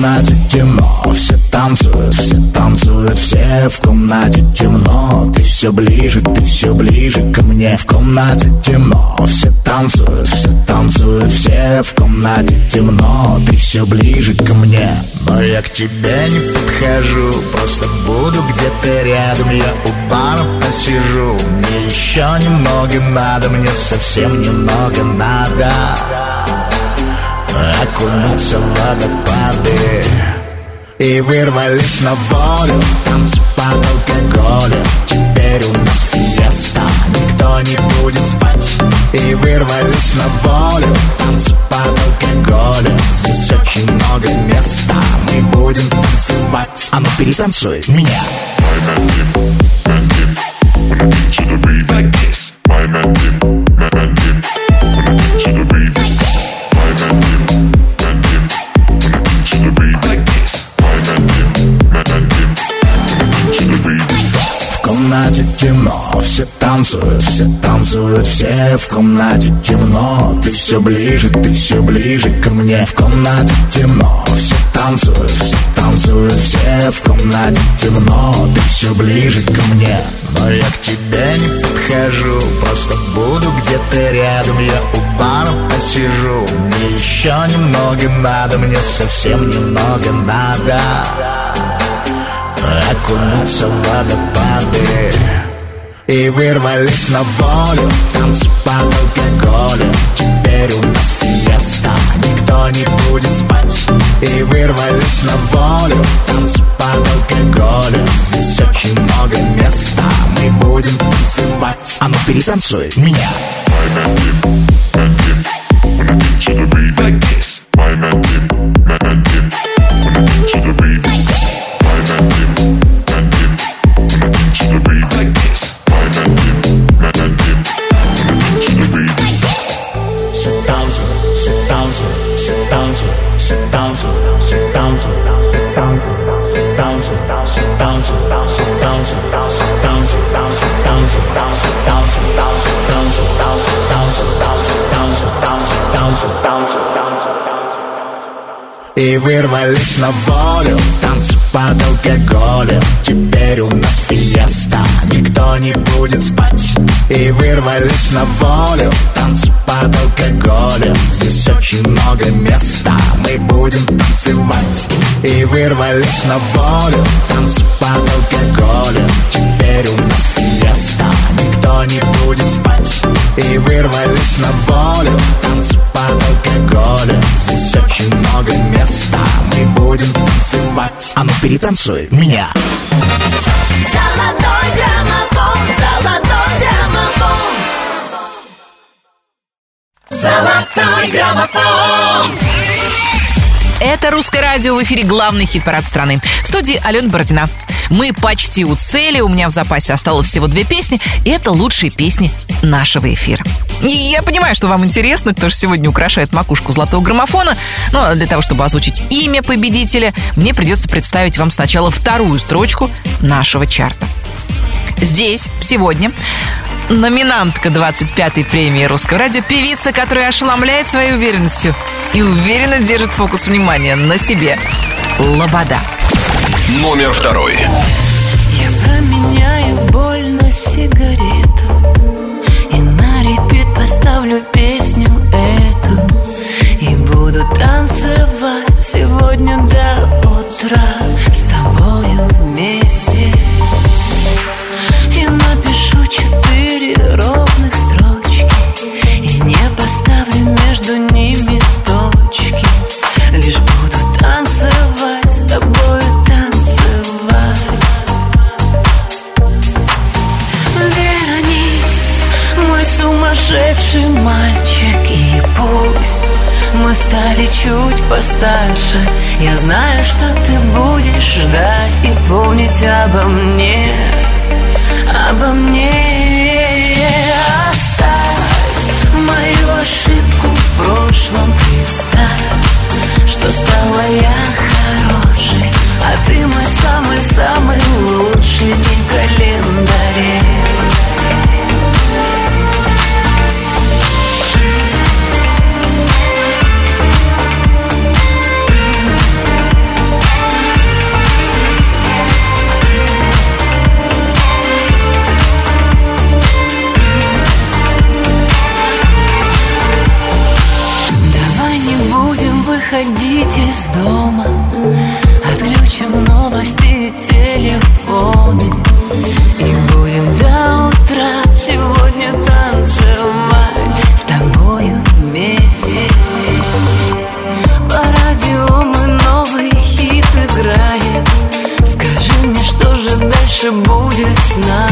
комнате темно, все танцуют, танцуют, все в комнате темно. Ты все ближе, ты все ближе ко мне. В комнате темно, все танцуют, все танцуют, все в комнате темно. Ты все ближе ко мне. Но я к тебе не подхожу, просто буду где-то рядом. Я у бара посижу, мне еще немного надо, мне совсем немного надо окунуться в водопады И вырвались на волю, танцы под алкоголем Теперь у нас фиеста, никто не будет спать И вырвались на волю, танцы под алкоголем Здесь очень много места, мы будем танцевать А ну перетанцуй меня В комнате темно, Все танцуют, все танцуют, все в комнате темно. Ты все ближе, ты все ближе ко мне В комнате темно, все танцуют, все танцуют, все в комнате темно. Ты все ближе ко мне. Но я к тебе не подхожу Просто буду где-то рядом. Я у бара посижу Мне еще немного надо Мне совсем немного надо Окунуться в водопады и вырвались на волю Танцы под алкоголем Теперь у нас фиеста Никто не будет спать. И вырвались на волю Танцы под алкоголем Здесь очень много места Мы будем танцевать. А ну перетанцуй меня. My man Tim, man Tim When When I get to the rave вырвались на волю Танцы под алкоголем Теперь у нас фиеста Никто не будет спать И вырвались на волю Танцы под алкоголем Здесь очень много места Мы будем танцевать И вырвались на волю Танцы под алкоголем Теперь у нас фиеста Никто не будет спать. И вырвались на волю Танцы под алкоголем Здесь очень много места Мы будем танцевать. А ну перетанцуй меня. Золотой граммофон, золотой граммофон. Золотой граммофон Это «Русское радио» в эфире главный хит-парад страны. В студии Алена Бородина. Мы почти у цели, у меня в запасе осталось всего две песни, и это лучшие песни нашего эфира. И я понимаю, что вам интересно, кто же сегодня украшает макушку золотого граммофона, но для того, чтобы озвучить имя победителя, мне придется представить вам сначала вторую строчку нашего чарта. Здесь сегодня номинантка 25-й премии Русского радио, певица, которая ошеломляет своей уверенностью и уверенно держит фокус внимания на себе. Лобода. Номер второй. Я променяю боль на сигарету И на репит поставлю песню эту И буду танцевать сегодня до утра мальчик И пусть мы стали чуть постарше. Я знаю, что ты будешь ждать И помнить обо мне Обо мне. Оставь мою ошибку в прошлом что стала я хорошей А ты мой самый-самый лучший день в календаре выходить из дома. Отключим новости и телефоны. И будем до утра сегодня танцевать С тобою вместе. По радио мы новый хит играем. Скажи мне, что же дальше будет с нами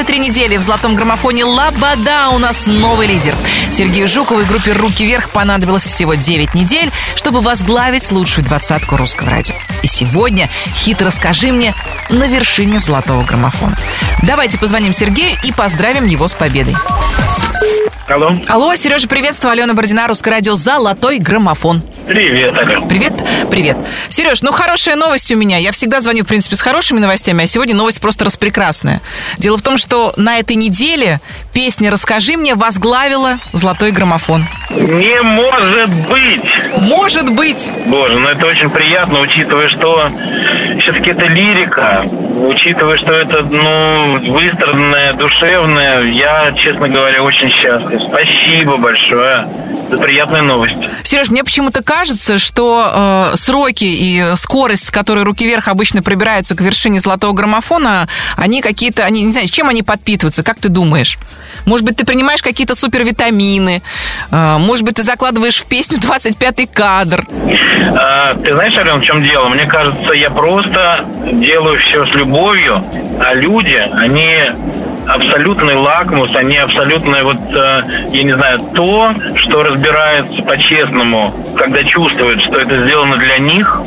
23 недели в золотом граммофоне «Лобода» у нас новый лидер. Сергею Жукову и группе «Руки вверх» понадобилось всего 9 недель, чтобы возглавить лучшую двадцатку русского радио. И сегодня хит «Расскажи мне» на вершине золотого граммофона. Давайте позвоним Сергею и поздравим его с победой. Алло. Алло, Сережа, приветствую. Алена Бородина, Русское радио «Золотой граммофон». Привет, Ален. Привет, привет. Сереж, ну хорошая новость у меня. Я всегда звоню, в принципе, с хорошими новостями, а сегодня новость просто распрекрасная. Дело в том, что на этой неделе песня «Расскажи мне» возглавила «Золотой граммофон». Не может быть! Может быть! Боже, ну это очень приятно, учитывая, что все-таки это лирика, учитывая, что это, ну, выстраданное, душевное. Я, честно говоря, очень счастлив. Спасибо большое за приятную новость. Сереж, мне почему-то кажется, что э, сроки и скорость, с которой руки вверх обычно пробираются к вершине золотого граммофона, они какие-то, они не знаю, чем они подпитываются, как ты думаешь? Может быть, ты принимаешь какие-то супервитамины, э, может быть, ты закладываешь в песню 25-й кадр. А, ты знаешь, Ален, в чем дело? Мне кажется, я просто делаю все с любовью, а люди, они абсолютный лакмус, они абсолютно вот, э, я не знаю, то, что разбирается по-честному, когда чувствуют, что это сделано для них,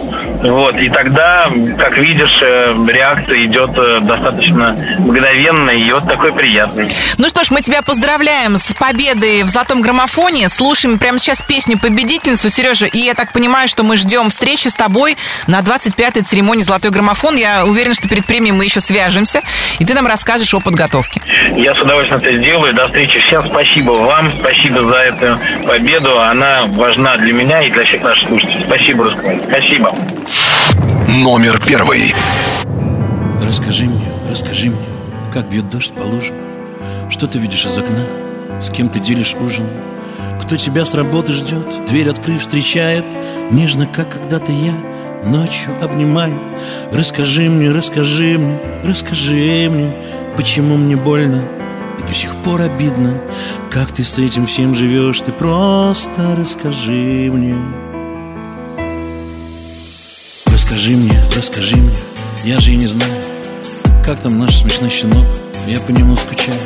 вот, и тогда, как видишь, э, реакция идет э, достаточно мгновенная, и вот такой приятный. Ну что ж, мы тебя поздравляем с победой в золотом граммофоне. Слушаем прямо сейчас песню победительницу, Сережа, и я так понимаю, что мы ждем встречи с тобой на 25-й церемонии «Золотой граммофон». Я уверена, что перед премией мы еще свяжемся, и ты нам расскажешь о подготовке. Я с удовольствием это сделаю. До встречи. Всем спасибо вам. Спасибо за эту победу. Она важна для меня и для всех наших слушателей. Спасибо, Русскому. Спасибо. Номер первый. Расскажи мне, расскажи мне, как бьет дождь по лужам Что ты видишь из окна, с кем ты делишь ужин Кто тебя с работы ждет, дверь открыв встречает Нежно, как когда-то я, ночью обнимает Расскажи мне, расскажи мне, расскажи мне Почему мне больно и до сих пор обидно? Как ты с этим всем живешь, ты просто расскажи мне. Расскажи мне, расскажи мне, я же и не знаю Как там наш смешной щенок, я по нему скучаю.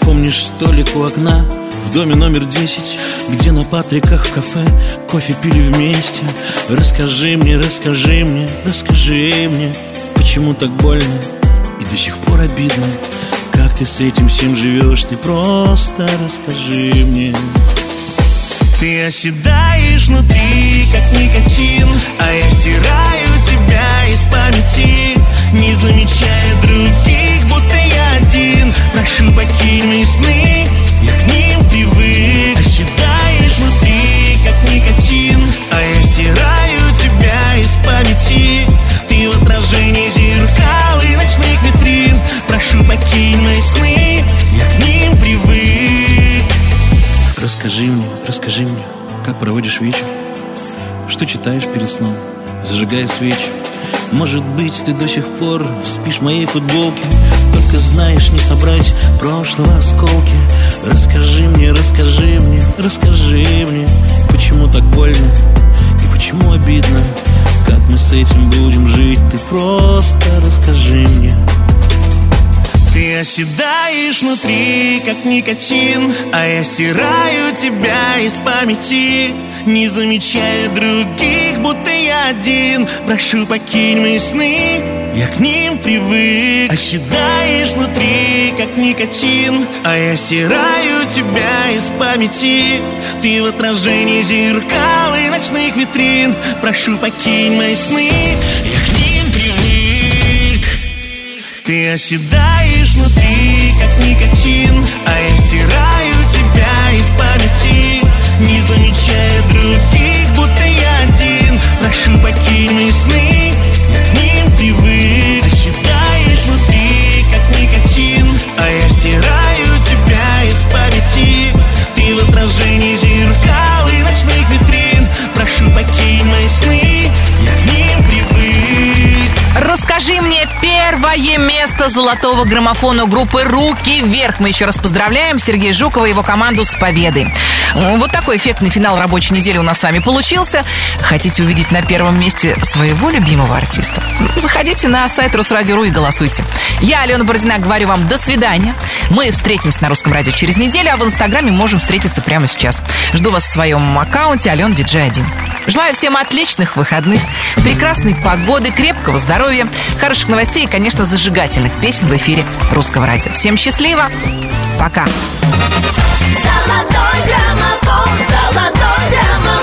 Помнишь столик у окна в доме номер 10 Где на Патриках в кафе кофе пили вместе? Расскажи мне, расскажи мне, расскажи мне Почему так больно и до сих пор обидно Как ты с этим всем живешь, ты просто расскажи мне. Ты оседаешь внутри, как никотин А я стираю тебя из памяти зажигая свечи Может быть, ты до сих пор спишь в моей футболке. Только знаешь не собрать прошлого осколки. Расскажи мне, расскажи мне, расскажи мне Почему так больно и почему обидно. Как мы с этим будем жить, ты просто расскажи мне. Ты оседаешь внутри, как никотин А я стираю тебя из памяти. Не замечая других, один. Прошу, покинь мои сны, я к ним привык. Оседаешь внутри, как никотин. А я стираю тебя из памяти. Ты в отражении зеркал и ночных витрин. Прошу, покинь мои сны, я к ним привык. Ты оседаешь внутри, как никотин. А я стираю тебя из памяти. Не замечая других, покинь мои сны, первое место золотого граммофона группы «Руки вверх». Мы еще раз поздравляем Сергея Жукова и его команду с победой. Вот такой эффектный финал рабочей недели у нас с вами получился. Хотите увидеть на первом месте своего любимого артиста? Заходите на сайт Русрадио.ру и голосуйте. Я, Алена Бородина, говорю вам до свидания. Мы встретимся на Русском радио через неделю, а в Инстаграме можем встретиться прямо сейчас. Жду вас в своем аккаунте Алена Диджей 1. Желаю всем отличных выходных, прекрасной погоды, крепкого здоровья, хороших новостей и, конечно, зажигательных песен в эфире Русского радио. Всем счастливо! Пока! Золотой граммофон, золотой граммофон